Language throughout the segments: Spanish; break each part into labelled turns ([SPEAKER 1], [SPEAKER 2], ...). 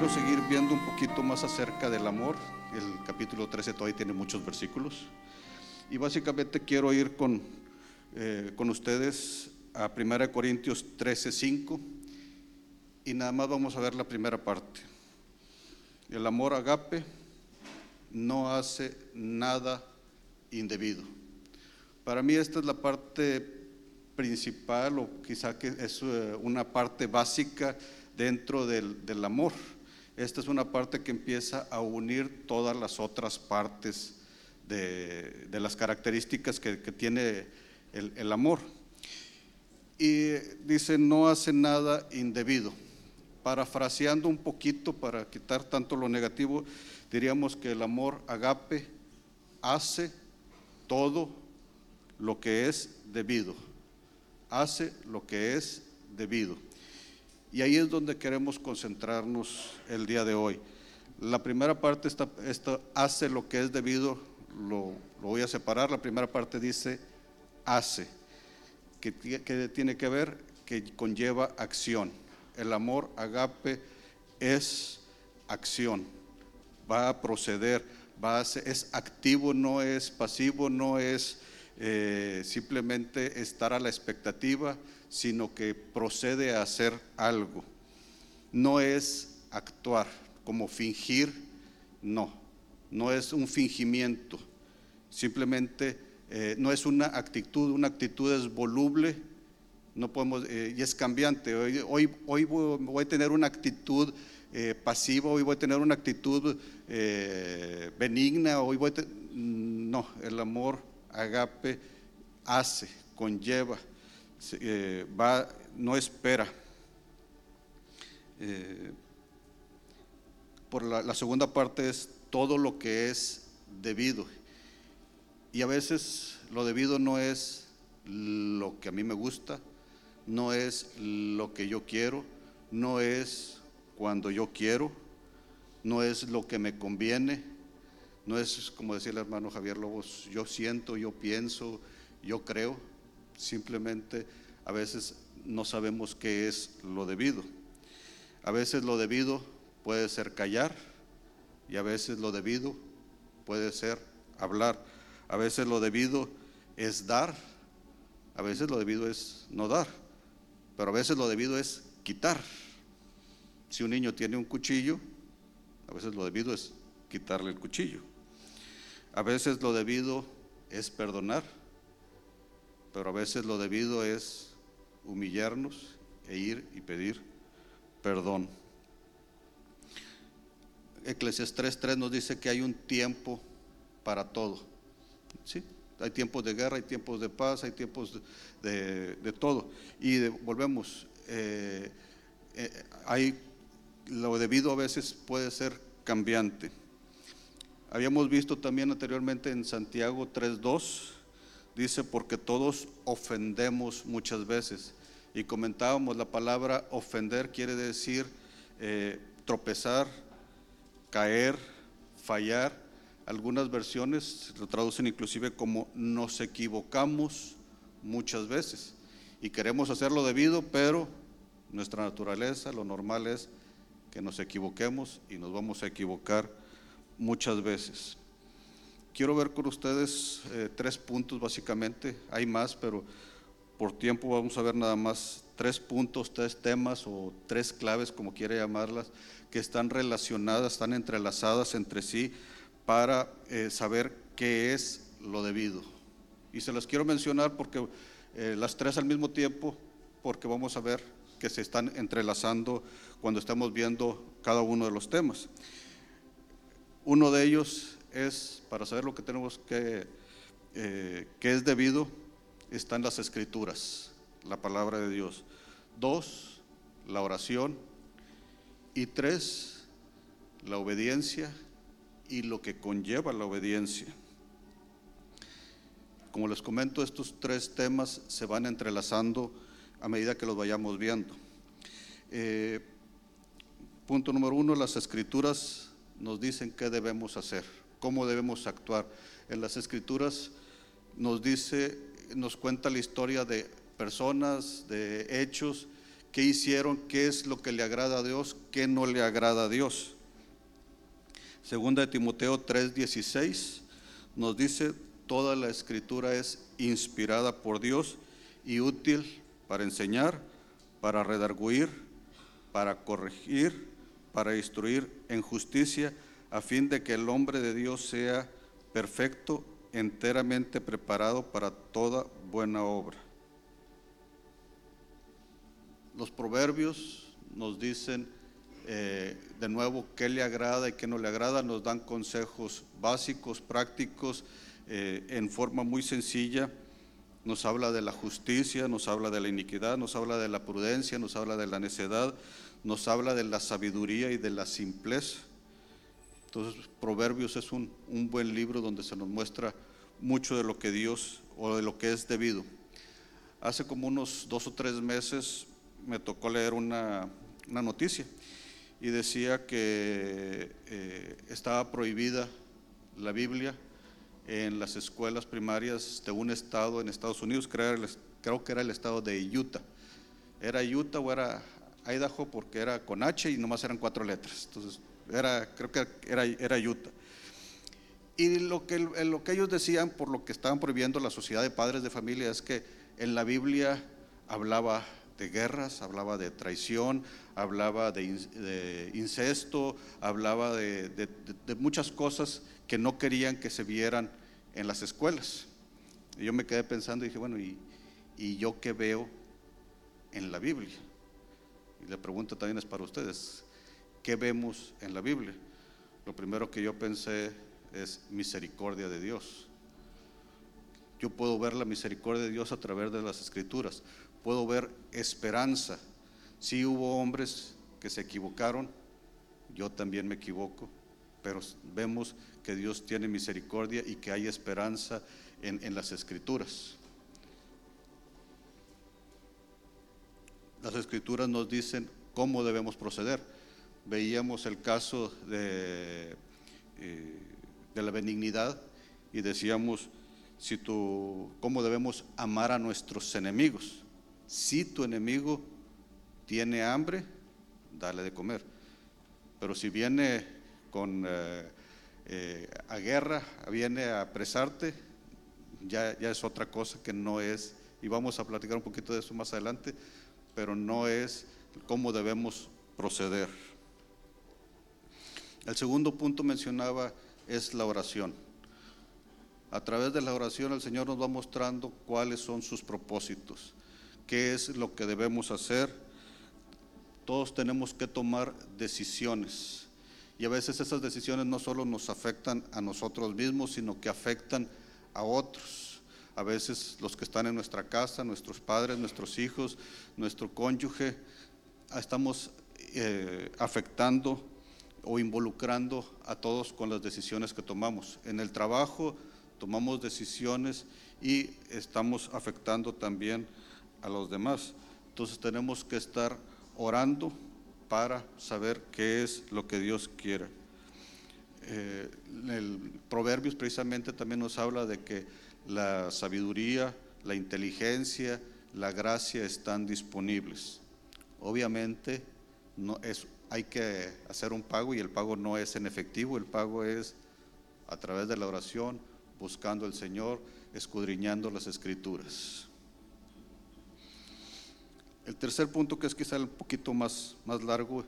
[SPEAKER 1] quiero seguir viendo un poquito más acerca del amor. El capítulo 13 todavía tiene muchos versículos. Y básicamente quiero ir con, eh, con ustedes a 1 Corintios 13, 5. Y nada más vamos a ver la primera parte. El amor agape no hace nada indebido. Para mí esta es la parte principal o quizá que es eh, una parte básica dentro del, del, amor. Esta es una parte que empieza a unir todas las otras partes de, las características que, que tiene el, el, amor. Y dice, no hace nada indebido. Parafraseando un poquito para quitar tanto lo negativo, diríamos que el amor agape hace todo lo que es debido. Hace lo que es debido. Y ahí es donde queremos concentrarnos el día de hoy. La primera parte está, hace lo que es debido, lo, voy a separar. La primera parte dice hace, que, que tiene que ver, que conlleva acción. El amor agape es acción, va a proceder, va a ser, es activo, no es pasivo, no es eh, simplemente estar a la expectativa, sino que procede a hacer algo. No es actuar como fingir, no, no es un fingimiento, simplemente eh, no es una actitud, una actitud es voluble, no podemos, eh, y es cambiante. Hoy, hoy, hoy, voy a tener una actitud eh, pasiva, hoy voy a tener una actitud benigna, hoy voy a no, el amor agape hace, conlleva, eh, va, no espera. Eh, por la, la, segunda parte es todo lo que es debido. Y a veces lo debido no es lo que a mí me gusta, no es lo que yo quiero, no es cuando yo quiero, no es lo que me conviene, no es como decía el hermano Javier Lobos, yo siento, yo pienso, yo creo, simplemente a veces no sabemos qué es lo debido. A veces lo debido puede ser callar y a veces lo debido puede ser hablar. A veces lo debido es dar, a veces lo debido es no dar, pero a veces lo debido es quitar. Si un niño tiene un cuchillo, a veces lo debido es quitarle el cuchillo. A veces lo debido es perdonar, pero a veces lo debido es humillarnos e ir y pedir perdón. Eclesiastes 3.3 nos dice que hay un tiempo para todo. ¿Sí? Hay tiempos de guerra, hay tiempos de paz, hay tiempos de, de, todo. Y volvemos, eh, eh, hay, lo debido a veces puede ser cambiante. Habíamos visto también anteriormente en Santiago 3.2, dice, porque todos ofendemos muchas veces. Y comentábamos, la palabra ofender quiere decir eh, tropezar, caer, fallar. Algunas versiones lo traducen inclusive como nos equivocamos muchas veces. Y queremos hacerlo debido, pero nuestra naturaleza, lo normal es que nos equivoquemos y nos vamos a equivocar muchas veces. Quiero ver con ustedes eh, tres puntos básicamente, hay más, pero por tiempo vamos a ver nada más tres puntos, tres temas o tres claves, como quiera llamarlas, que están relacionadas, están entrelazadas entre sí para eh, saber qué es lo debido. Y se las quiero mencionar porque eh, las tres al mismo tiempo, porque vamos a ver que se están entrelazando cuando estamos viendo cada uno de los temas. Uno de ellos es, para saber lo que tenemos que, eh, que es debido, están las escrituras, la palabra de Dios. Dos, la oración. Y tres, la obediencia y lo que conlleva la obediencia. Como les comento, estos tres temas se van entrelazando a medida que los vayamos viendo. Eh, punto número uno, las escrituras nos dicen qué debemos hacer, cómo debemos actuar. En las escrituras nos dice, nos cuenta la historia de personas, de hechos qué hicieron, qué es lo que le agrada a Dios, qué no le agrada a Dios. Segunda de Timoteo 3:16 nos dice, toda la escritura es inspirada por Dios y útil para enseñar, para redarguir, para corregir, para instruir en justicia, a fin de que el hombre de Dios sea perfecto, enteramente preparado para toda buena obra. Los proverbios nos dicen eh, de nuevo qué le agrada y qué no le agrada, nos dan consejos básicos, prácticos, eh, en forma muy sencilla. Nos habla de la justicia, nos habla de la iniquidad, nos habla de la prudencia, nos habla de la necedad, nos habla de la sabiduría y de la simpleza. Entonces, Proverbios es un, un buen libro donde se nos muestra mucho de lo que Dios o de lo que es debido. Hace como unos dos o tres meses me tocó leer una, noticia y decía que eh, estaba prohibida la Biblia en las escuelas primarias de un estado en Estados Unidos, creo que era el estado de Utah. Era Utah o era Idaho porque era con H y nomás eran cuatro letras. Entonces, era, creo que era, era Utah. Y lo que, lo que ellos decían, por lo que estaban prohibiendo la sociedad de padres de familia, es que en la Biblia hablaba de guerras, hablaba de traición, hablaba de, incesto, hablaba de, muchas cosas que no querían que se vieran en las escuelas. Y yo me quedé pensando y dije, bueno, ¿y, ¿y yo qué veo en la Biblia? Y la pregunta también es para ustedes, ¿qué vemos en la Biblia? Lo primero que yo pensé es misericordia de Dios. Yo puedo ver la misericordia de Dios a través de las escrituras puedo ver esperanza. Sí hubo hombres que se equivocaron, yo también me equivoco, pero vemos que Dios tiene misericordia y que hay esperanza en, las escrituras. Las escrituras nos dicen cómo debemos proceder. Veíamos el caso de, eh, de la benignidad y decíamos si tú, cómo debemos amar a nuestros enemigos. Si tu enemigo tiene hambre, dale de comer. Pero si viene con eh, eh, a guerra, viene a apresarte, ya, ya es otra cosa que no es, y vamos a platicar un poquito de eso más adelante, pero no es cómo debemos proceder. El segundo punto mencionaba es la oración. A través de la oración el Señor nos va mostrando cuáles son sus propósitos qué es lo que debemos hacer. Todos tenemos que tomar decisiones. Y a veces esas decisiones no solo nos afectan a nosotros mismos, sino que afectan a otros. A veces los que están en nuestra casa, nuestros padres, nuestros hijos, nuestro cónyuge, estamos eh, afectando o involucrando a todos con las decisiones que tomamos. En el trabajo tomamos decisiones y estamos afectando también a los demás. Entonces tenemos que estar orando para saber qué es lo que Dios quiere. Eh, el Proverbios precisamente también nos habla de que la sabiduría, la inteligencia, la gracia están disponibles. Obviamente no es, hay que hacer un pago y el pago no es en efectivo, el pago es a través de la oración, buscando al Señor, escudriñando las escrituras. El tercer punto, que es quizá un poquito más, más largo,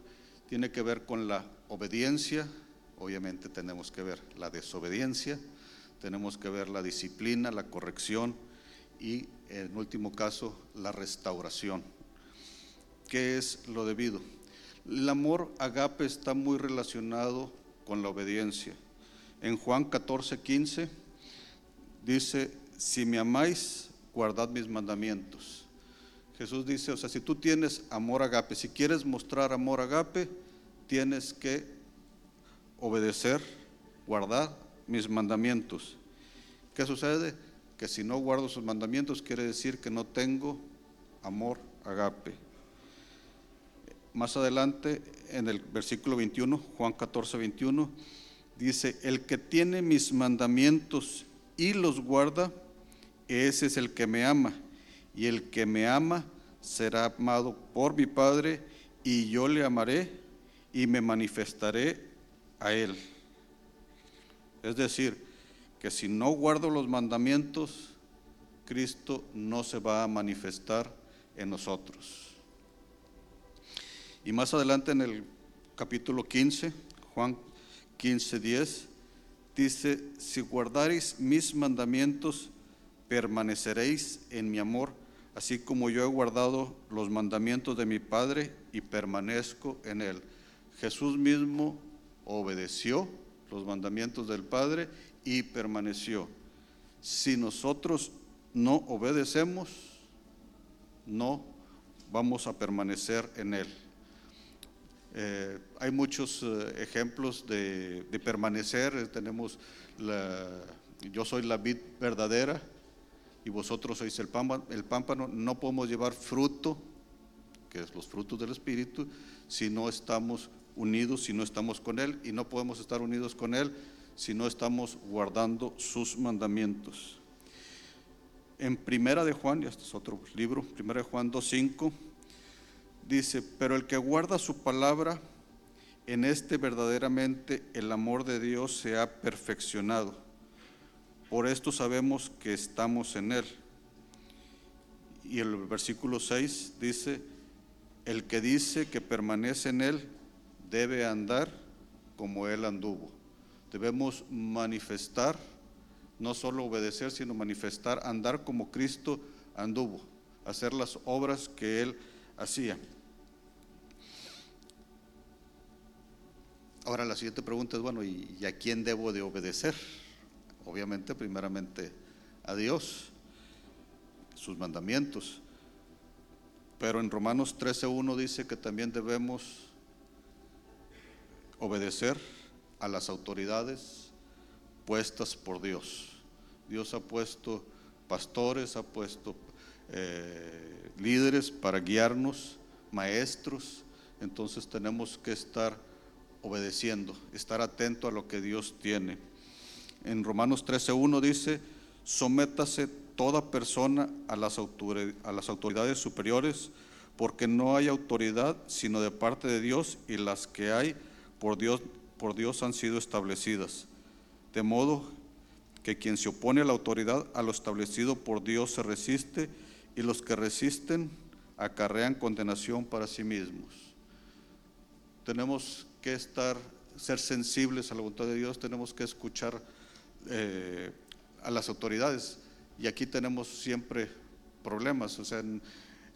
[SPEAKER 1] tiene que ver con la obediencia. Obviamente tenemos que ver la desobediencia, tenemos que ver la disciplina, la corrección y, en último caso, la restauración. ¿Qué es lo debido? El amor agape está muy relacionado con la obediencia. En Juan 14, 15 dice, si me amáis, guardad mis mandamientos. Jesús dice, o sea, si tú tienes amor agape, si quieres mostrar amor agape, tienes que obedecer, guardar mis mandamientos. ¿Qué sucede? Que si no guardo sus mandamientos quiere decir que no tengo amor agape. Más adelante, en el versículo 21, Juan 14, 21, dice, el que tiene mis mandamientos y los guarda, ese es el que me ama y el que me ama será amado por mi Padre y yo le amaré y me manifestaré a él. Es decir, que si no guardo los mandamientos, Cristo no se va a manifestar en nosotros. Y más adelante en el capítulo 15, Juan 15, 10, dice, si guardaréis mis mandamientos, permaneceréis en mi amor, así como yo he guardado los mandamientos de mi Padre y permanezco en él. Jesús mismo obedeció los mandamientos del Padre y permaneció. Si nosotros no obedecemos, no vamos a permanecer en Él. Eh, hay muchos eh, ejemplos de, permanecer. Tenemos yo soy la vid verdadera y vosotros sois el pámpano, el pámpano. No podemos llevar fruto, que es los frutos del Espíritu, si no estamos unidos, si no estamos con Él. Y no podemos estar unidos con Él si no estamos guardando sus mandamientos. En Primera de Juan, y este es otro libro, Primera de Juan 2.5, dice, pero el que guarda su palabra, en este verdaderamente el amor de Dios se ha perfeccionado. Por esto sabemos que estamos en Él. Y el versículo 6 dice, el que dice que permanece en Él debe andar como Él anduvo. Debemos manifestar, no solo obedecer, sino manifestar, andar como Cristo anduvo, hacer las obras que Él hacía. Ahora la siguiente pregunta es, bueno, ¿y, a quién debo de obedecer? Obviamente, primeramente a Dios, sus mandamientos. Pero en Romanos 13.1 dice que también debemos obedecer a las autoridades puestas por Dios. Dios ha puesto pastores, ha puesto eh, líderes para guiarnos, maestros, entonces tenemos que estar obedeciendo, estar atento a lo que Dios tiene. En Romanos 13.1 dice, sométase toda persona a las, autoridades superiores, porque no hay autoridad sino de parte de Dios y las que hay por Dios por Dios han sido establecidas. De modo que quien se opone a la autoridad, a lo establecido por Dios, se resiste y los que resisten acarrean condenación para sí mismos. Tenemos que estar, ser sensibles a la voluntad de Dios, tenemos que escuchar eh, a las autoridades. Y aquí tenemos siempre problemas, o sea,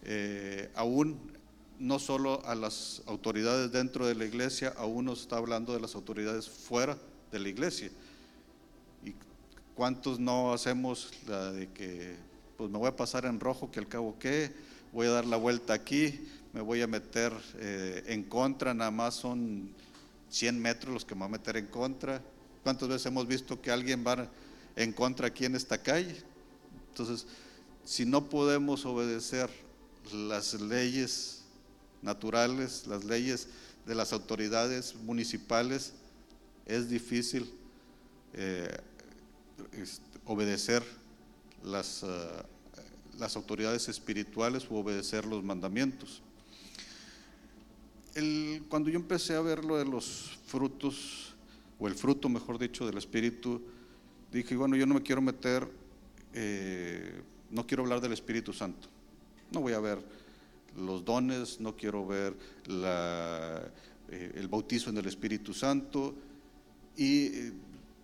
[SPEAKER 1] eh, aún no solo a las autoridades dentro de la iglesia, aún nos está hablando de las autoridades fuera de la iglesia. ¿Y cuántos no hacemos la de que, pues me voy a pasar en rojo, que al cabo qué, voy a dar la vuelta aquí, me voy a meter eh, en contra, nada más son 100 metros los que me voy a meter en contra. ¿Cuántas veces hemos visto que alguien va en contra aquí en esta calle? Entonces, si no podemos obedecer las leyes naturales, las leyes de las autoridades municipales, es difícil eh, obedecer las, eh, las, autoridades espirituales o obedecer los mandamientos. Cuando yo empecé a ver lo de los frutos, o el fruto, mejor dicho, del Espíritu, dije, bueno, yo no me quiero meter, eh, no quiero hablar del Espíritu Santo. No voy a ver los dones, no quiero ver eh, el bautizo en el Espíritu Santo. Y eh,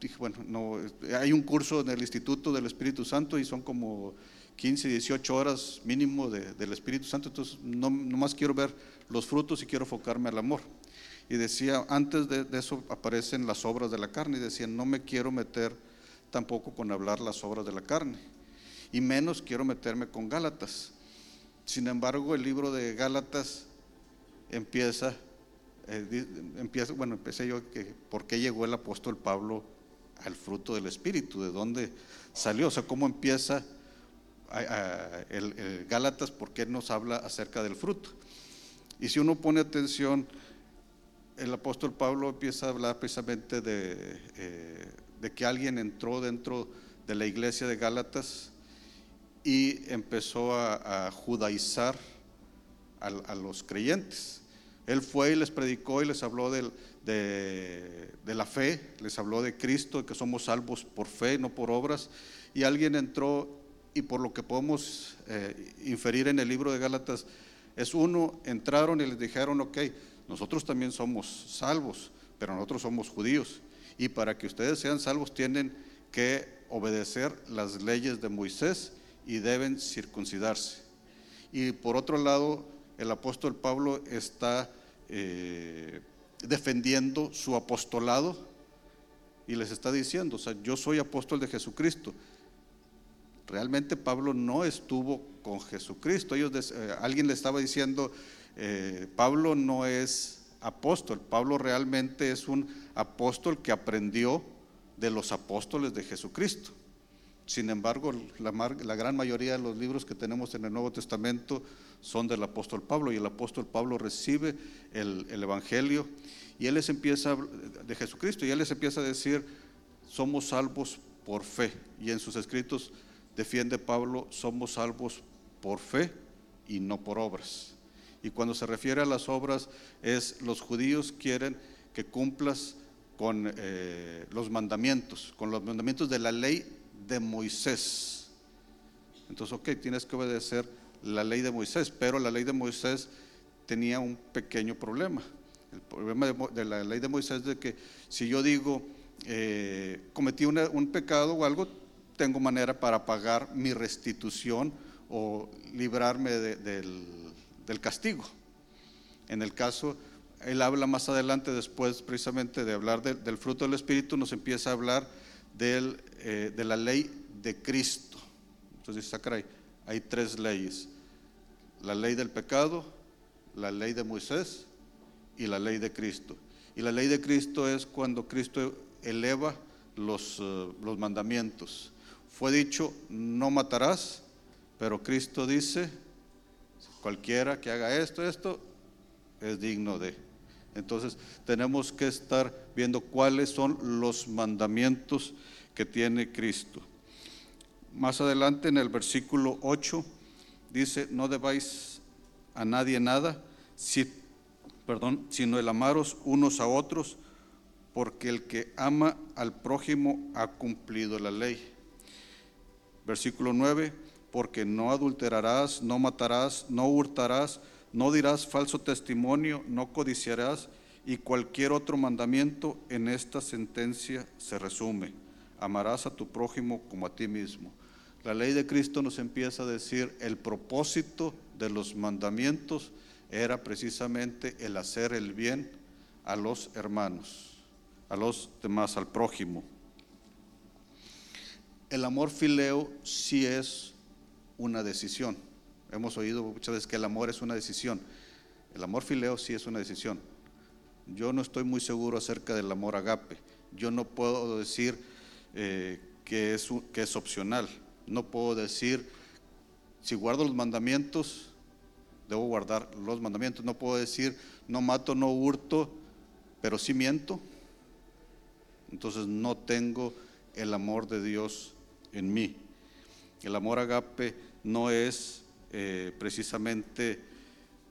[SPEAKER 1] dije, bueno, no, hay un curso en el Instituto del Espíritu Santo y son como 15, 18 horas mínimo del Espíritu Santo, entonces no, más quiero ver los frutos y quiero enfocarme al amor. Y decía, antes de, eso aparecen las obras de la carne, y decía, no me quiero meter tampoco con hablar las obras de la carne, y menos quiero meterme con Gálatas. Sin embargo, el libro de Gálatas empieza, eh, empieza bueno, empecé yo que por qué llegó el apóstol Pablo al fruto del Espíritu, de dónde salió, o sea, cómo empieza el, Gálatas, por qué nos habla acerca del fruto. Y si uno pone atención, el apóstol Pablo empieza a hablar precisamente de, eh, de que alguien entró dentro de la iglesia de Gálatas y empezó a, judaizar a, los creyentes. Él fue y les predicó y les habló de, de, la fe, les habló de Cristo, que somos salvos por fe, no por obras. Y alguien entró y por lo que podemos eh, inferir en el libro de Gálatas, es uno, entraron y les dijeron, ok, nosotros también somos salvos, pero nosotros somos judíos. Y para que ustedes sean salvos tienen que obedecer las leyes de Moisés y deben circuncidarse. Y por otro lado, el apóstol Pablo está eh, defendiendo su apostolado y les está diciendo, o sea, yo soy apóstol de Jesucristo. Realmente Pablo no estuvo con Jesucristo. Ellos, eh, alguien le estaba diciendo, eh, Pablo no es apóstol, Pablo realmente es un apóstol que aprendió de los apóstoles de Jesucristo. Sin embargo, la, gran mayoría de los libros que tenemos en el Nuevo Testamento son del apóstol Pablo y el apóstol Pablo recibe el, Evangelio y él les empieza de Jesucristo y él les empieza a decir, somos salvos por fe. Y en sus escritos defiende Pablo, somos salvos por fe y no por obras. Y cuando se refiere a las obras es los judíos quieren que cumplas con eh, los mandamientos, con los mandamientos de la ley de Moisés. Entonces, ok, tienes que obedecer la ley de Moisés, pero la ley de Moisés tenía un pequeño problema. El problema de, la ley de Moisés es de que si yo digo, eh, cometí un pecado o algo, tengo manera para pagar mi restitución o librarme del, castigo. En el caso, él habla más adelante, después precisamente de hablar del fruto del Espíritu, nos empieza a hablar eh, de la ley de Cristo. Entonces dice, hay tres leyes. La ley del pecado, la ley de Moisés y la ley de Cristo. Y la ley de Cristo es cuando Cristo eleva los, eh, los mandamientos. Fue dicho, no matarás, pero Cristo dice, cualquiera que haga esto, esto, es digno de. Entonces tenemos que estar viendo cuáles son los mandamientos que tiene Cristo. Más adelante en el versículo 8 dice, no debáis a nadie nada, si, perdón, sino el amaros unos a otros, porque el que ama al prójimo ha cumplido la ley. Versículo 9, porque no adulterarás, no matarás, no hurtarás, no dirás falso testimonio, no codiciarás, y cualquier otro mandamiento en esta sentencia se resume. Amarás a tu prójimo como a ti mismo. La ley de Cristo nos empieza a decir el propósito de los mandamientos era precisamente el hacer el bien a los hermanos, a los demás, al prójimo. El amor fileo sí es una decisión. Hemos oído muchas veces que el amor es una decisión. El amor fileo sí es una decisión. Yo no estoy muy seguro acerca del amor agape. Yo no puedo decir eh, que, es, que es opcional. No puedo decir, si guardo los mandamientos, debo guardar los mandamientos. No puedo decir, no mato, no hurto, pero sí miento. Entonces no tengo el amor de Dios en mí. El amor agape no es eh, precisamente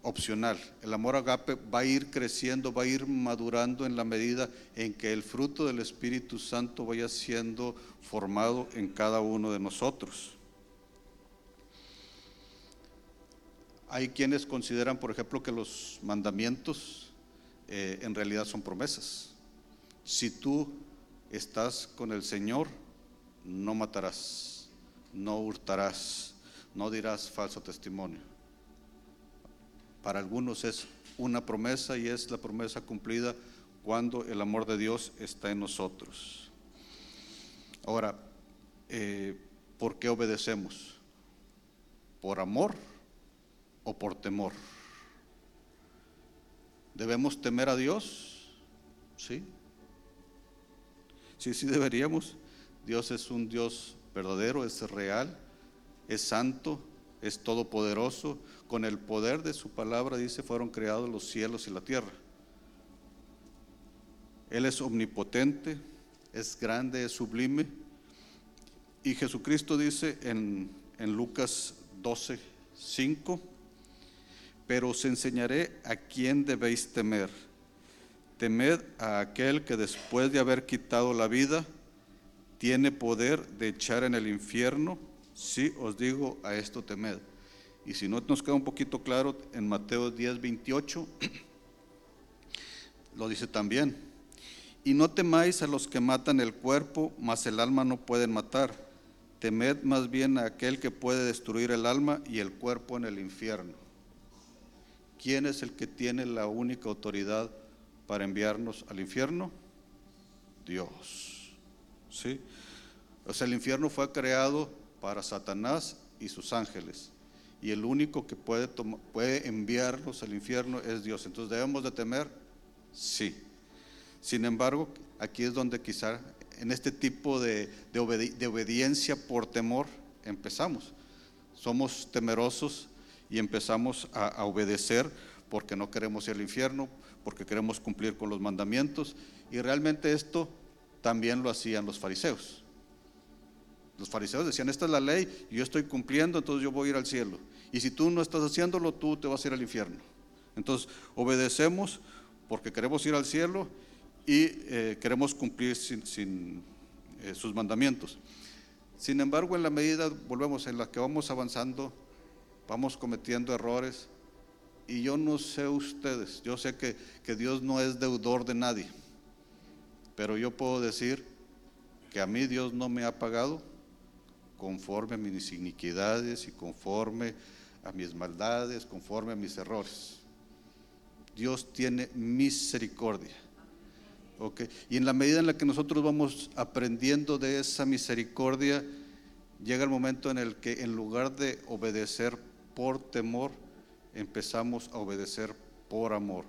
[SPEAKER 1] opcional. El amor agape va a ir creciendo, va a ir madurando en la medida en que el fruto del Espíritu Santo vaya siendo formado en cada uno de nosotros. Hay quienes consideran, por ejemplo, que los mandamientos eh, en realidad son promesas. Si tú estás con el Señor, no matarás, no hurtarás, no dirás falso testimonio. Para algunos es una promesa y es la promesa cumplida cuando el amor de Dios está en nosotros. Ahora, eh, ¿por qué obedecemos? ¿Por amor o por temor? ¿Debemos temer a Dios? Sí. Sí, sí deberíamos. Dios es un Dios verdadero, es real, es santo, es todopoderoso. Con el poder de su palabra, dice, fueron creados los cielos y la tierra. Él es omnipotente, es grande, es sublime. Y Jesucristo dice en, en Lucas 12, 5, pero os enseñaré a quién debéis temer. Temed a aquel que después de haber quitado la vida, tiene poder de echar en el infierno. Sí, os digo, a esto temed. Y si no nos queda un poquito claro, en Mateo 10, 28, lo dice también. Y no temáis a los que matan el cuerpo, mas el alma no pueden matar. Temed más bien a aquel que puede destruir el alma y el cuerpo en el infierno. ¿Quién es el que tiene la única autoridad para enviarnos al infierno? Dios. ¿Sí? O sea, el infierno fue creado para Satanás y sus ángeles. Y el único que puede, puede enviarnos al infierno es Dios. Entonces, ¿debemos de temer? Sí. Sin embargo, aquí es donde quizá en este tipo de, de obediencia por temor empezamos. Somos temerosos y empezamos a, obedecer porque no queremos ir al infierno, porque queremos cumplir con los mandamientos. Y realmente esto también lo hacían los fariseos. Los fariseos decían, esta es la ley, yo estoy cumpliendo, entonces yo voy a ir al cielo. Y si tú no estás haciéndolo, tú te vas a ir al infierno. Entonces, obedecemos porque queremos ir al cielo y eh, queremos cumplir eh, sus mandamientos. Sin embargo, en la medida, volvemos, en la que vamos avanzando, vamos cometiendo errores. Y yo no sé ustedes, yo sé que Dios no es deudor de nadie, pero yo puedo decir que a mí Dios no me ha pagado conforme a mis iniquidades y conforme a mis maldades, conforme a mis errores. Dios tiene misericordia. Okay. Y en la medida en la que nosotros vamos aprendiendo de esa misericordia, llega el momento en el que en lugar de obedecer por temor, empezamos a obedecer por amor.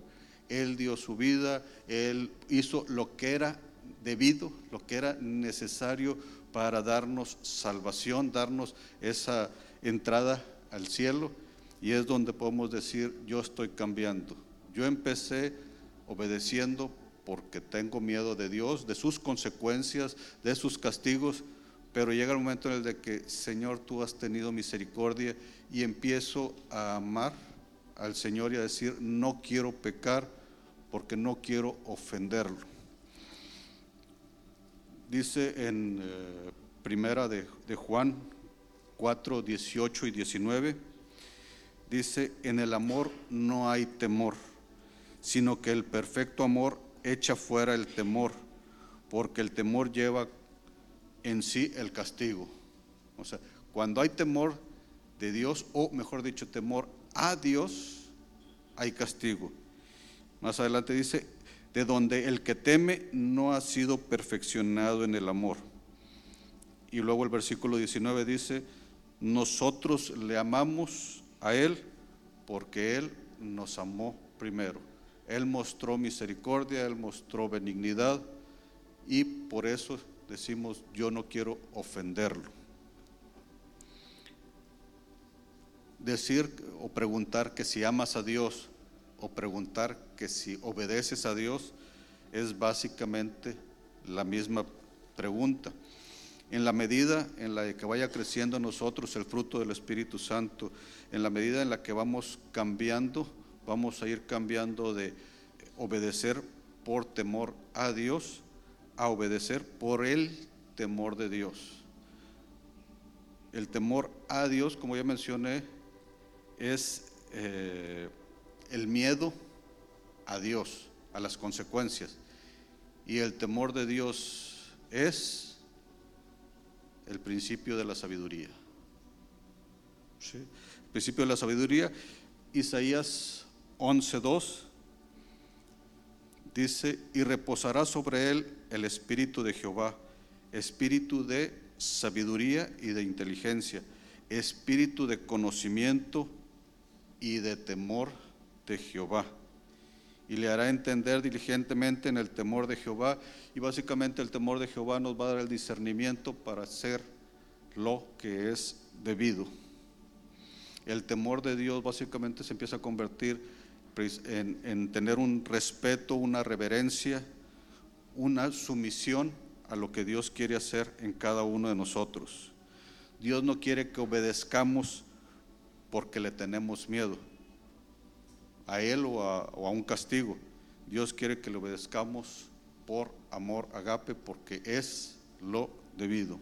[SPEAKER 1] Él dio su vida, Él hizo lo que era debido, lo que era necesario para darnos salvación, darnos esa entrada al cielo. Y es donde podemos decir, yo estoy cambiando. Yo empecé obedeciendo porque tengo miedo de Dios, de sus consecuencias, de sus castigos, pero llega el momento en el de que, Señor, tú has tenido misericordia y empiezo a amar al Señor y a decir, no quiero pecar porque no quiero ofenderlo. Dice en eh, primera de, de Juan 4, 18 y 19, dice, en el amor no hay temor, sino que el perfecto amor echa fuera el temor, porque el temor lleva en sí el castigo. O sea, cuando hay temor de Dios, o mejor dicho, temor a Dios, hay castigo. Más adelante dice, de donde el que teme no ha sido perfeccionado en el amor. Y luego el versículo 19 dice, nosotros le amamos a Él porque Él nos amó primero. Él mostró misericordia, Él mostró benignidad y por eso decimos, yo no quiero ofenderlo. Decir o preguntar que si amas a Dios o preguntar que si obedeces a Dios es básicamente la misma pregunta. En la medida en la que vaya creciendo en nosotros el fruto del Espíritu Santo, en la medida en la que vamos cambiando, vamos a ir cambiando de obedecer por temor a Dios a obedecer por el temor de Dios. El temor a Dios, como ya mencioné, es eh, el miedo a Dios, a las consecuencias. Y el temor de Dios es el principio de la sabiduría. El principio de la sabiduría, Isaías 11.2 dice, y reposará sobre él el espíritu de Jehová, espíritu de sabiduría y de inteligencia, espíritu de conocimiento y de temor de Jehová. Y le hará entender diligentemente en el temor de Jehová. Y básicamente el temor de Jehová nos va a dar el discernimiento para hacer lo que es debido. El temor de Dios básicamente se empieza a convertir en, tener un respeto, una reverencia, una sumisión a lo que Dios quiere hacer en cada uno de nosotros. Dios no quiere que obedezcamos porque le tenemos miedo. A Él o a, un castigo. Dios quiere que le obedezcamos por amor agape, porque es lo debido.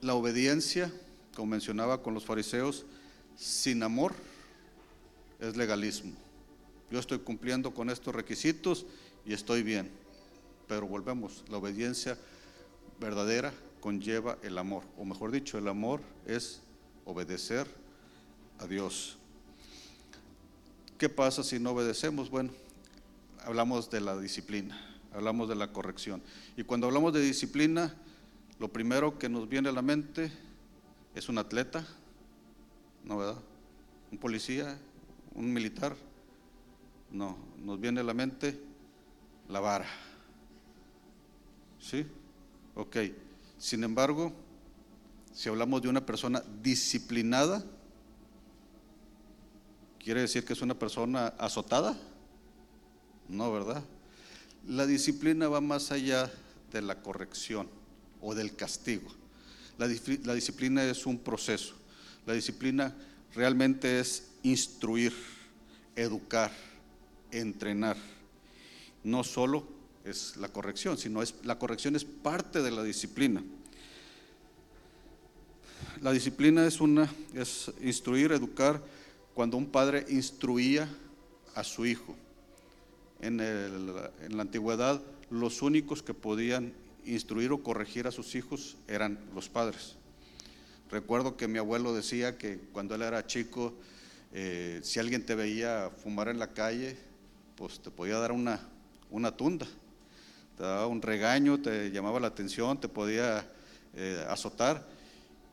[SPEAKER 1] La obediencia, como mencionaba con los fariseos, sin amor es legalismo. Yo estoy cumpliendo con estos requisitos y estoy bien. Pero volvemos, la obediencia verdadera conlleva el amor, o mejor dicho, el amor es obedecer a Dios. ¿Qué pasa si no obedecemos? Bueno, hablamos de la disciplina, hablamos de la corrección. Y cuando hablamos de disciplina, lo primero que nos viene a la mente es un atleta, ¿no verdad? Un policía, un militar. No, nos viene a la mente la vara. ¿Sí? Ok. Sin embargo, si hablamos de una persona disciplinada, ¿quiere decir que es una persona azotada? No, ¿verdad? La disciplina va más allá de la corrección o del castigo. La, la, disciplina es un proceso. La disciplina realmente es instruir, educar, entrenar. No solo es la corrección, sino es la corrección es parte de la disciplina. La disciplina es una es instruir, educar cuando un padre instruía a su hijo. En, la antigüedad los únicos que podían instruir o corregir a sus hijos eran los padres. Recuerdo que mi abuelo decía que cuando él era chico, eh, si alguien te veía fumar en la calle, pues te podía dar una, una tunda, te daba un regaño, te llamaba la atención, te podía eh, azotar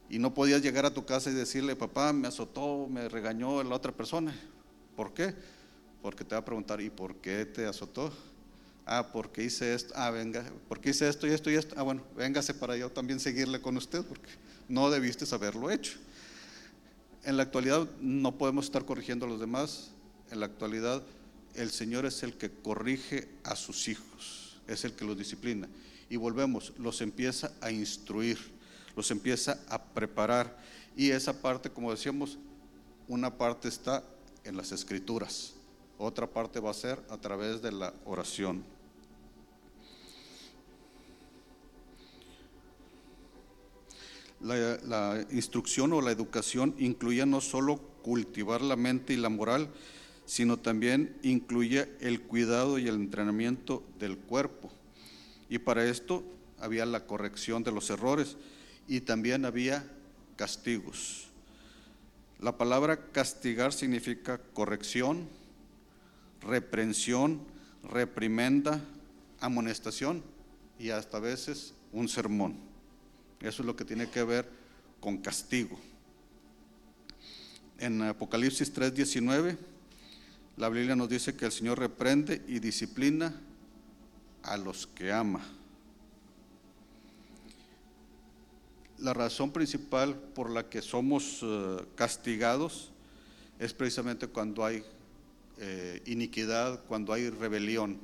[SPEAKER 1] y no podías llegar a tu casa y decirle, papá, me azotó, me regañó la otra persona. ¿Por qué? Porque te va a preguntar, ¿y por qué te azotó? Ah, porque hice esto. Ah, venga, porque hice esto y esto y esto. Ah, bueno, véngase para yo también seguirle con usted, porque no debiste haberlo hecho. En la actualidad no podemos estar corrigiendo a los demás. En la actualidad el Señor es el que corrige a sus hijos, es el que los disciplina. Y volvemos, los empieza a instruir, los empieza a preparar. Y esa parte, como decíamos, una parte está en las escrituras, otra parte va a ser a través de la oración. La, instrucción o la educación incluye no solo cultivar la mente y la moral, sino también incluye el cuidado y el entrenamiento del cuerpo. Y para esto había la corrección de los errores y también había castigos. La palabra castigar significa corrección, reprensión, reprimenda, amonestación y hasta veces un sermón. Eso es lo que tiene que ver con castigo. En Apocalipsis 3:19, la Biblia nos dice que el Señor reprende y disciplina a los que ama. La razón principal por la que somos eh, castigados es precisamente cuando hay eh, iniquidad, cuando hay rebelión.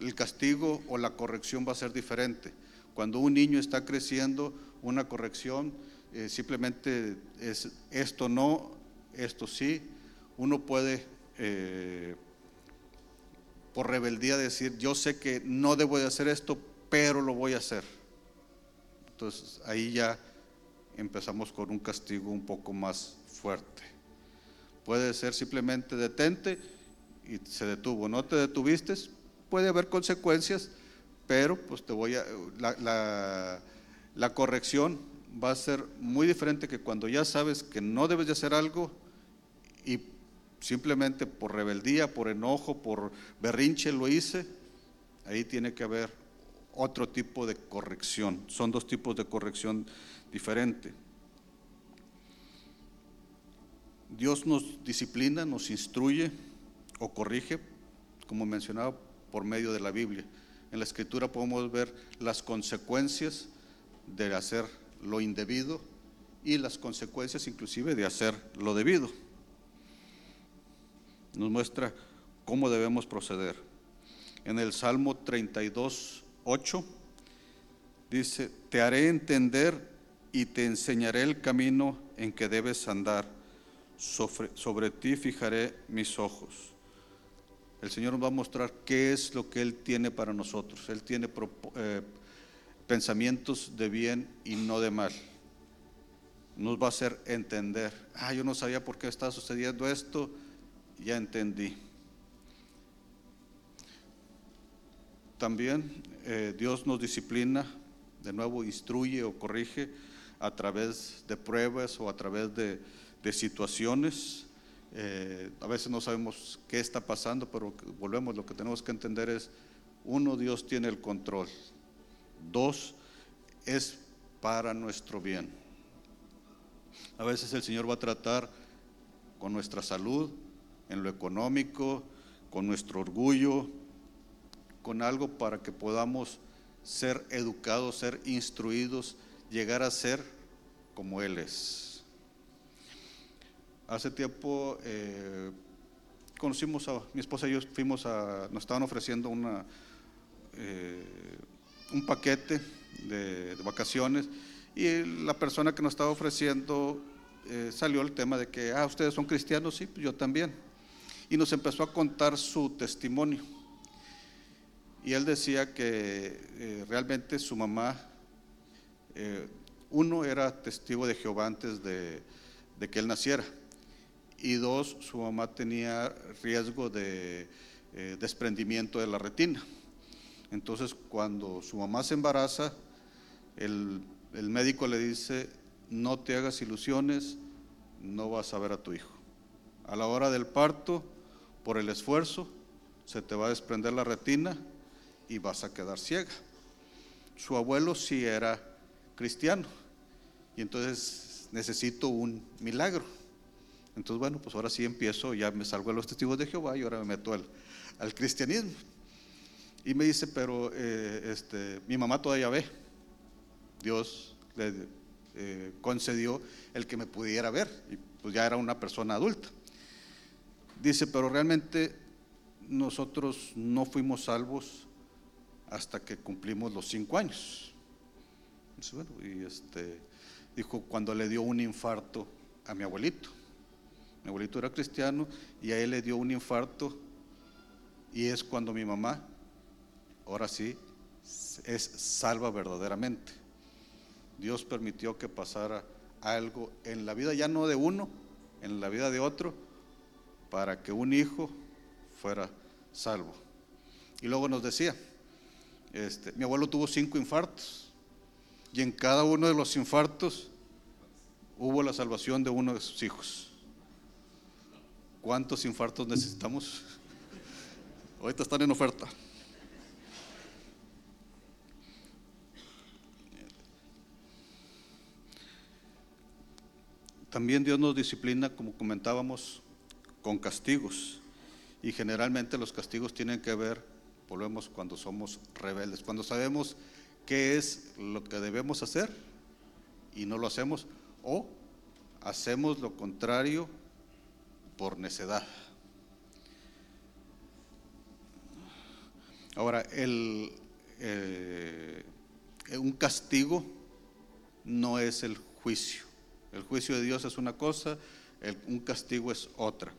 [SPEAKER 1] El castigo o la corrección va a ser diferente. Cuando un niño está creciendo, una corrección eh, simplemente es esto no, esto sí. Uno puede, por rebeldía, decir, yo sé que no debo de hacer esto, pero lo voy a hacer. Entonces ahí ya empezamos con un castigo un poco más fuerte. Puede ser simplemente detente y se detuvo. No te detuviste, puede haber consecuencias, pero pues te voy a, la, la, corrección va a ser muy diferente que cuando ya sabes que no debes de hacer algo y simplemente por rebeldía, por enojo, por berrinche lo hice, ahí tiene que haber otro tipo de corrección. Son dos tipos de corrección diferente. Dios nos disciplina, nos instruye o corrige, como mencionaba, por medio de la Biblia. En la escritura podemos ver las consecuencias de hacer lo indebido y las consecuencias inclusive de hacer lo debido. Nos muestra cómo debemos proceder. En el Salmo 32, 8 dice, te haré entender y te enseñaré el camino en que debes andar. sobre, ti fijaré mis ojos. El Señor nos va a mostrar qué es lo que Él tiene para nosotros. Él tiene eh, pensamientos de bien y no de mal. Nos va a hacer entender, ah, yo no sabía por qué está sucediendo esto, ya entendí. También eh, Dios nos disciplina, de nuevo instruye o corrige a través de pruebas o a través de, situaciones eh, a veces no sabemos qué está pasando, pero volvemos, lo que tenemos que entender es, uno, Dios tiene el control. Dos, es para nuestro bien. A veces el Señor va a tratar con nuestra salud, en lo económico, con nuestro orgullo, con algo para que podamos ser educados, ser instruidos, llegar a ser como Él es. Hace tiempo eh, conocimos a mi esposa y yo fuimos a, nos estaban ofreciendo una, eh, un paquete de, vacaciones y la persona que nos estaba ofreciendo eh, salió el tema de que, ah, ustedes son cristianos, sí, pues yo también. Y nos empezó a contar su testimonio. Y él decía que realmente su mamá, uno era testigo de Jehová antes de que él naciera y dos, su mamá tenía riesgo de eh, desprendimiento de la retina. Entonces, cuando su mamá se embaraza, el, el médico le dice, no te hagas ilusiones, no vas a ver a tu hijo. A la hora del parto, por el esfuerzo, se te va a desprender la retina y vas a quedar ciega. Su abuelo sí era cristiano y entonces necesito un milagro. Entonces, bueno, pues ahora sí empiezo, ya me salgo de los testigos de Jehová y ahora me meto al, cristianismo. Y me dice, pero eh, este, mi mamá todavía ve. Dios le eh, concedió el que me pudiera ver y pues ya era una persona adulta. Dice, pero realmente nosotros no fuimos salvos hasta que cumplimos los cinco años. y este, dijo, cuando le dio un infarto a mi abuelito. Mi abuelito era cristiano y a él le dio un infarto y es cuando mi mamá, ahora sí, es salva verdaderamente. Dios permitió que pasara algo en la vida ya no de uno, en la vida de otro, para que un hijo fuera salvo. Y luego nos decía, este, mi abuelo tuvo cinco infartos y en cada uno de los infartos hubo la salvación de uno de sus hijos. ¿Cuántos infartos necesitamos? Ahorita están en oferta. También Dios nos disciplina, como comentábamos, con castigos. Y generalmente los castigos tienen que ver, volvemos, cuando somos rebeldes, cuando sabemos qué es lo que debemos hacer y no lo hacemos, o hacemos lo contrario por necedad. Ahora, el, eh, un castigo no es el juicio. El juicio de Dios es una cosa, un castigo es otra.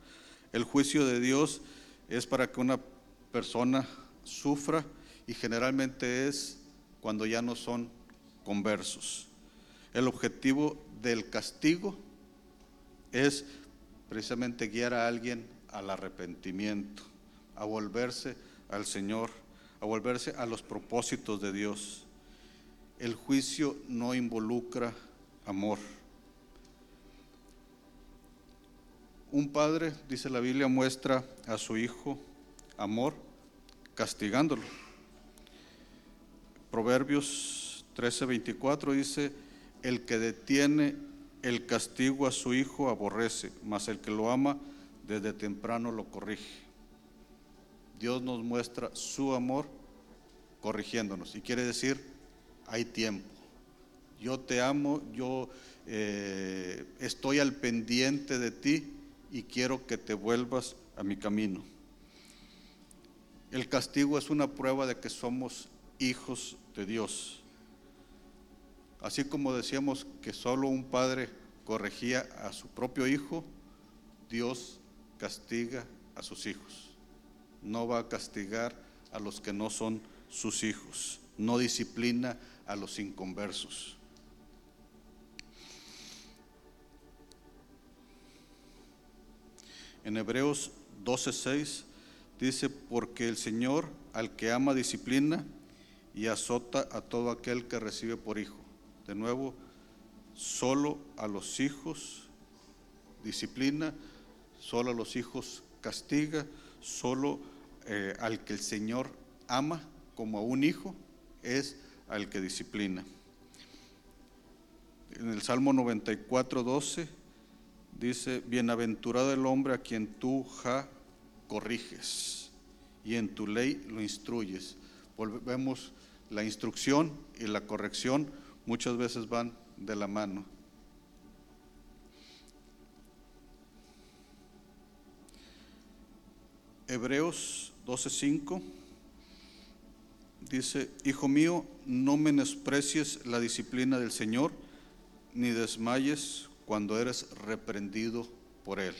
[SPEAKER 1] El juicio de Dios es para que una persona sufra y generalmente es cuando ya no son conversos. El objetivo del castigo es precisamente guiar a alguien al arrepentimiento, a volverse al Señor, a volverse a los propósitos de Dios. El juicio no involucra amor. Un padre, dice la Biblia, muestra a su hijo amor castigándolo. Proverbios 13:24 dice, el que detiene el castigo a su hijo aborrece, mas el que lo ama desde temprano lo corrige. Dios nos muestra su amor corrigiéndonos. Y quiere decir, hay tiempo. Yo te amo, yo eh, estoy al pendiente de ti y quiero que te vuelvas a mi camino. El castigo es una prueba de que somos hijos de Dios. Así como decíamos que solo un padre corregía a su propio hijo, Dios castiga a sus hijos. No va a castigar a los que no son sus hijos. No disciplina a los inconversos. En Hebreos 12:6 dice, porque el Señor al que ama disciplina y azota a todo aquel que recibe por hijo. De nuevo, solo a los hijos disciplina, solo a los hijos castiga, solo eh, al que el Señor ama como a un hijo es al que disciplina. En el Salmo 94, 12 dice, bienaventurado el hombre a quien tú, ja, corriges y en tu ley lo instruyes. Volvemos, la instrucción y la corrección muchas veces van de la mano. Hebreos 12:5 dice, Hijo mío, no menosprecies la disciplina del Señor, ni desmayes cuando eres reprendido por Él.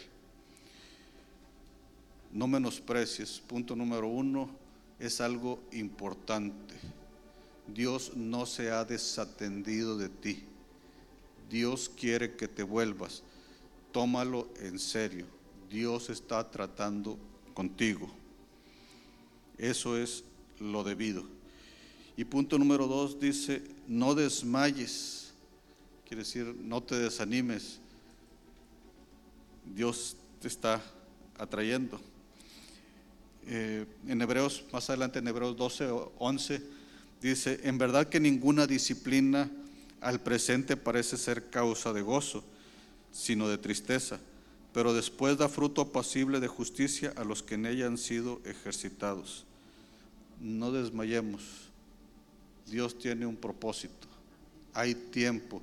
[SPEAKER 1] No menosprecies, punto número uno, es algo importante. Dios no se ha desatendido de ti. Dios quiere que te vuelvas. Tómalo en serio. Dios está tratando contigo. Eso es lo debido. Y punto número dos dice, no desmayes. Quiere decir, no te desanimes. Dios te está atrayendo. Eh, en Hebreos, más adelante en Hebreos 12 o 11, dice, en verdad que ninguna disciplina al presente parece ser causa de gozo, sino de tristeza, pero después da fruto apacible de justicia a los que en ella han sido ejercitados. No desmayemos, Dios tiene un propósito, hay tiempo,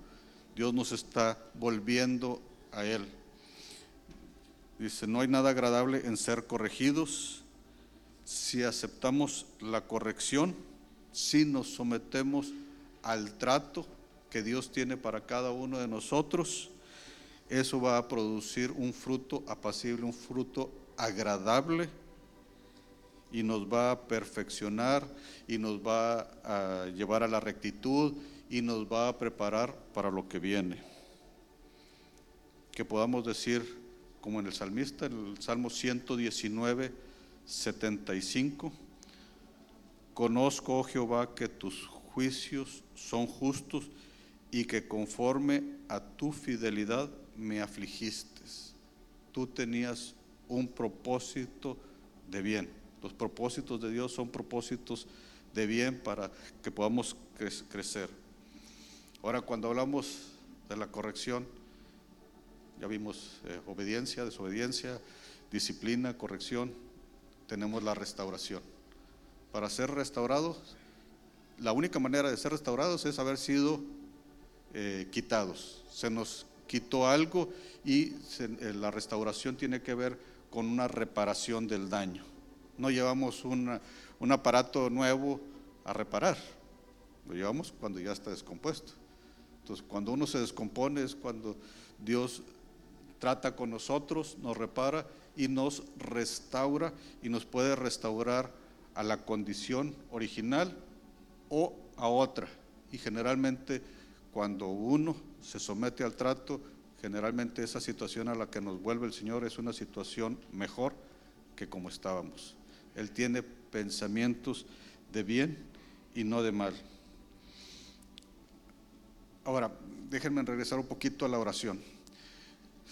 [SPEAKER 1] Dios nos está volviendo a Él. Dice, no hay nada agradable en ser corregidos, si aceptamos la corrección, si nos sometemos al trato que Dios tiene para cada uno de nosotros, eso va a producir un fruto apacible, un fruto agradable y nos va a perfeccionar y nos va a llevar a la rectitud y nos va a preparar para lo que viene. Que podamos decir, como en el salmista, en el Salmo 119, 75. Conozco, oh Jehová, que tus juicios son justos y que conforme a tu fidelidad me afligiste. Tú tenías un propósito de bien. Los propósitos de Dios son propósitos de bien para que podamos crecer. Ahora, cuando hablamos de la corrección, ya vimos eh, obediencia, desobediencia, disciplina, corrección, tenemos la restauración. Para ser restaurados, la única manera de ser restaurados es haber sido eh, quitados. Se nos quitó algo y eh, la restauración tiene que ver con una reparación del daño. No llevamos un aparato nuevo a reparar, lo llevamos cuando ya está descompuesto. Entonces, cuando uno se descompone es cuando Dios trata con nosotros, nos repara y nos restaura y nos puede restaurar a la condición original o a otra. Y generalmente cuando uno se somete al trato, generalmente esa situación a la que nos vuelve el Señor es una situación mejor que como estábamos. Él tiene pensamientos de bien y no de mal. Ahora, déjenme regresar un poquito a la oración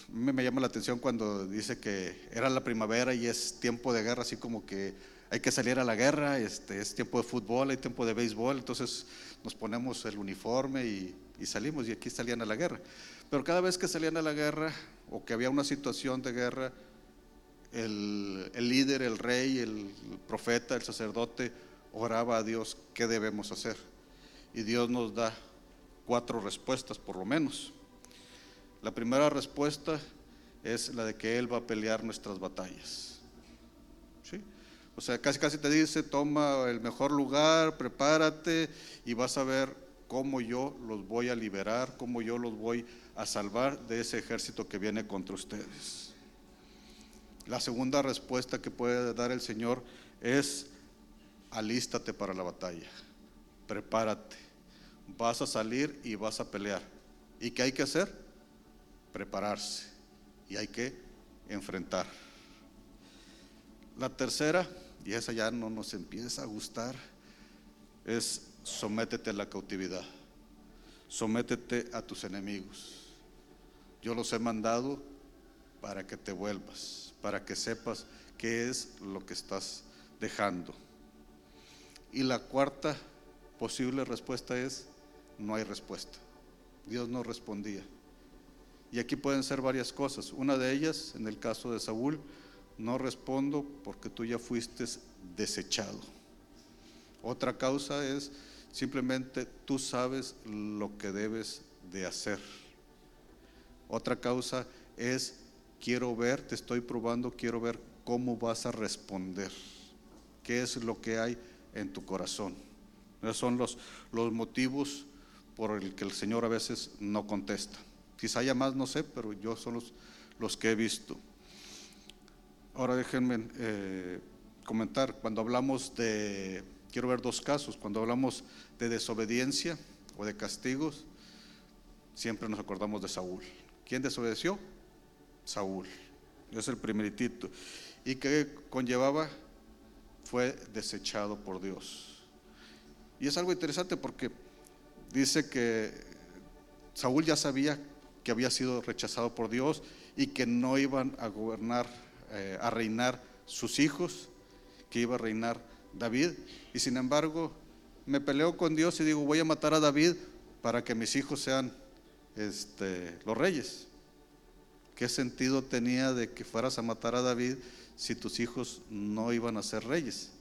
[SPEAKER 1] me, llama la atención cuando dice que era la primavera y es tiempo de guerra, así como que hay que salir a la guerra, este, es tiempo de fútbol, hay tiempo de béisbol, entonces nos ponemos el uniforme y, salimos y aquí salían a la guerra. Pero cada vez que salían a la guerra o que había una situación de guerra, el, el líder, el rey, el profeta, el sacerdote oraba a Dios qué debemos hacer. Y Dios nos da cuatro respuestas por lo menos. La primera respuesta es la de que Él va a pelear nuestras batallas. ¿Sí? O sea, casi casi te dice, toma el mejor lugar, prepárate y vas a ver cómo yo los voy a liberar, cómo yo los voy a salvar de ese ejército que viene contra ustedes. La segunda respuesta que puede dar el Señor es alístate para la batalla, prepárate, vas a salir y vas a pelear. ¿Y qué hay que hacer? Prepararse y hay que enfrentar. La tercera, y esa ya no nos empieza a gustar, es sométete a la cautividad, sométete a tus enemigos. Yo los he mandado para que te vuelvas, para que sepas qué es lo que estás dejando. Y la cuarta posible respuesta es, no hay respuesta. Dios no respondía. Y aquí pueden ser varias cosas. Una de ellas, en el caso de Saúl, no respondo porque tú ya fuiste desechado. Otra causa es simplemente tú sabes lo que debes de hacer. Otra causa es quiero ver, te estoy probando, quiero ver cómo vas a responder. ¿Qué es lo que hay en tu corazón? Esos son los, los motivos por el que el Señor a veces no contesta. Quizá haya más, no sé, pero yo son los, los que he visto. Ahora déjenme eh, comentar, cuando hablamos de, quiero ver dos casos, cuando hablamos de desobediencia o de castigos, siempre nos acordamos de Saúl. ¿Quién desobedeció? Saúl. Es el primeritito. ¿Y que conllevaba? Fue desechado por Dios. Y es algo interesante porque dice que Saúl ya sabía que había sido rechazado por Dios y que no iban a gobernar eh, a reinar sus hijos, que iba a reinar David. Y sin embargo, me peleo con Dios y digo, voy a matar a David para que mis hijos sean este, los reyes. ¿Qué sentido tenía de que fueras a matar a David si tus hijos no iban a ser reyes?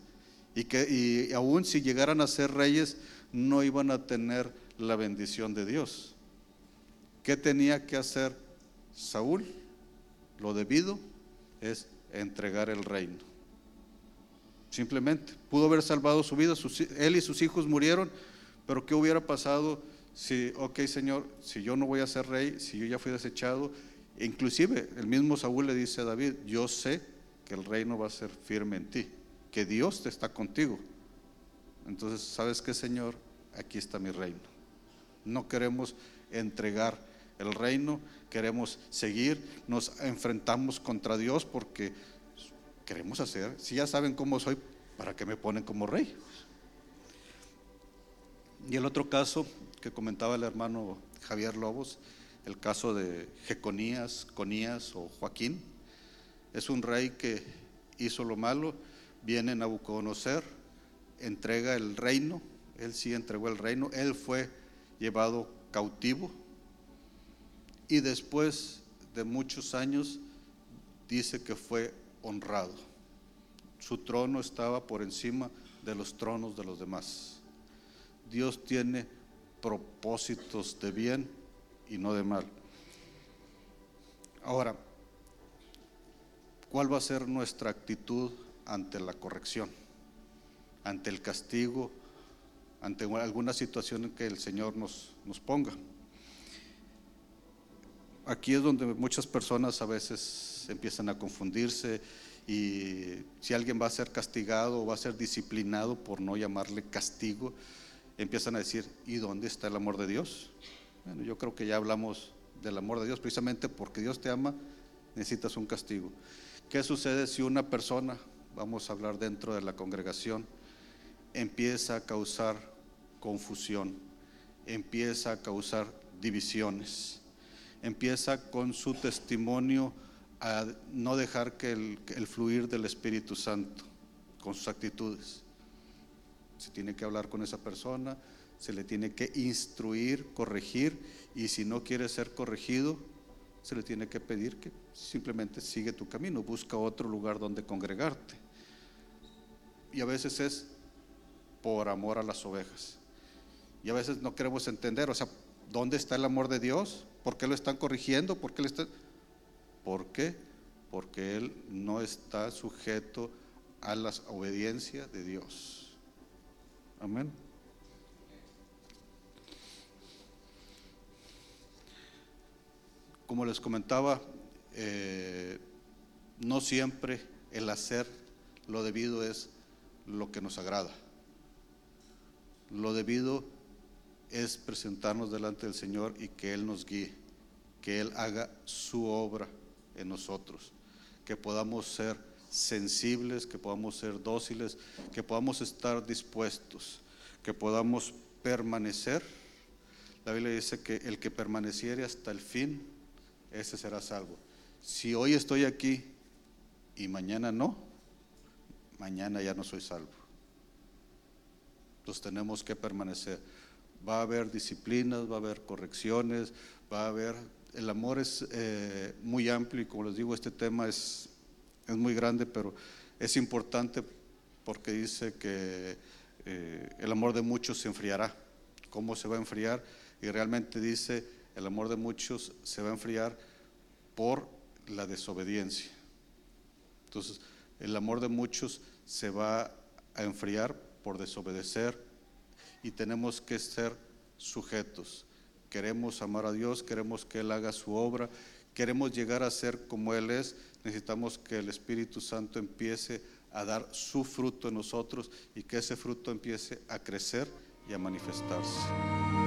[SPEAKER 1] Y, que, y aún si llegaran a ser reyes, no iban a tener la bendición de Dios. ¿Qué tenía que hacer Saúl? Lo debido es entregar el reino. Simplemente, pudo haber salvado su vida, él y sus hijos murieron, pero ¿qué hubiera pasado si, ok Señor, si yo no voy a ser rey, si yo ya fui desechado? Inclusive el mismo Saúl le dice a David, yo sé que el reino va a ser firme en ti, que Dios te está contigo. Entonces, ¿sabes qué Señor? Aquí está mi reino. No queremos entregar el reino, queremos seguir, nos enfrentamos contra Dios porque queremos hacer, si ya saben cómo soy, ¿para qué me ponen como rey? Y el otro caso que comentaba el hermano Javier Lobos, el caso de Jeconías, Conías o Joaquín, es un rey que hizo lo malo, viene Nabucodonosor, entrega el reino, él sí entregó el reino, él fue llevado cautivo y después de muchos años dice que fue honrado. Su trono estaba por encima de los tronos de los demás. Dios tiene propósitos de bien y no de mal. Ahora, ¿cuál va a ser nuestra actitud ante la corrección, ante el castigo, ante alguna situación en que el Señor nos, nos ponga? Aquí es donde muchas personas a veces empiezan a confundirse y si alguien va a ser castigado o va a ser disciplinado por no llamarle castigo, empiezan a decir, ¿y dónde está el amor de Dios? Bueno, yo creo que ya hablamos del amor de Dios, precisamente porque Dios te ama, necesitas un castigo. ¿Qué sucede si una persona, vamos a hablar dentro de la congregación, empieza a causar confusión, empieza a causar divisiones? Empieza con su testimonio a no dejar que el, fluir del Espíritu Santo, con sus actitudes. Se tiene que hablar con esa persona, se le tiene que instruir, corregir, y si no quiere ser corregido, se le tiene que pedir que simplemente sigue tu camino, busca otro lugar donde congregarte. Y a veces es por amor a las ovejas. Y a veces no queremos entender, o sea, ¿dónde está el amor de Dios? ¿Por qué lo están corrigiendo? ¿Por qué le están... ¿Por qué? Porque él no está sujeto a la obediencia de Dios. Amén. Como les comentaba, eh, no siempre el hacer lo debido es lo que nos agrada. Lo debido es presentarnos delante del Señor y que Él nos guíe, que Él haga su obra en nosotros, que podamos ser sensibles, que podamos ser dóciles, que podamos estar dispuestos, que podamos permanecer. La Biblia dice que el que permaneciere hasta el fin, ese será salvo. Si hoy estoy aquí y mañana no, mañana ya no soy salvo. Entonces tenemos que permanecer. Va a haber disciplinas, va a haber correcciones, va a haber... El amor es eh, muy amplio y como les digo, este tema es, es muy grande, pero es importante porque dice que eh, el amor de muchos se enfriará. ¿Cómo se va a enfriar? Y realmente dice, el amor de muchos se va a enfriar por la desobediencia. Entonces, el amor de muchos se va a enfriar por desobedecer y tenemos que ser sujetos. Queremos amar a Dios, queremos que Él haga su obra, queremos llegar a ser como Él es, necesitamos que el Espíritu Santo empiece a dar su fruto en nosotros y que ese fruto empiece a crecer y a manifestarse.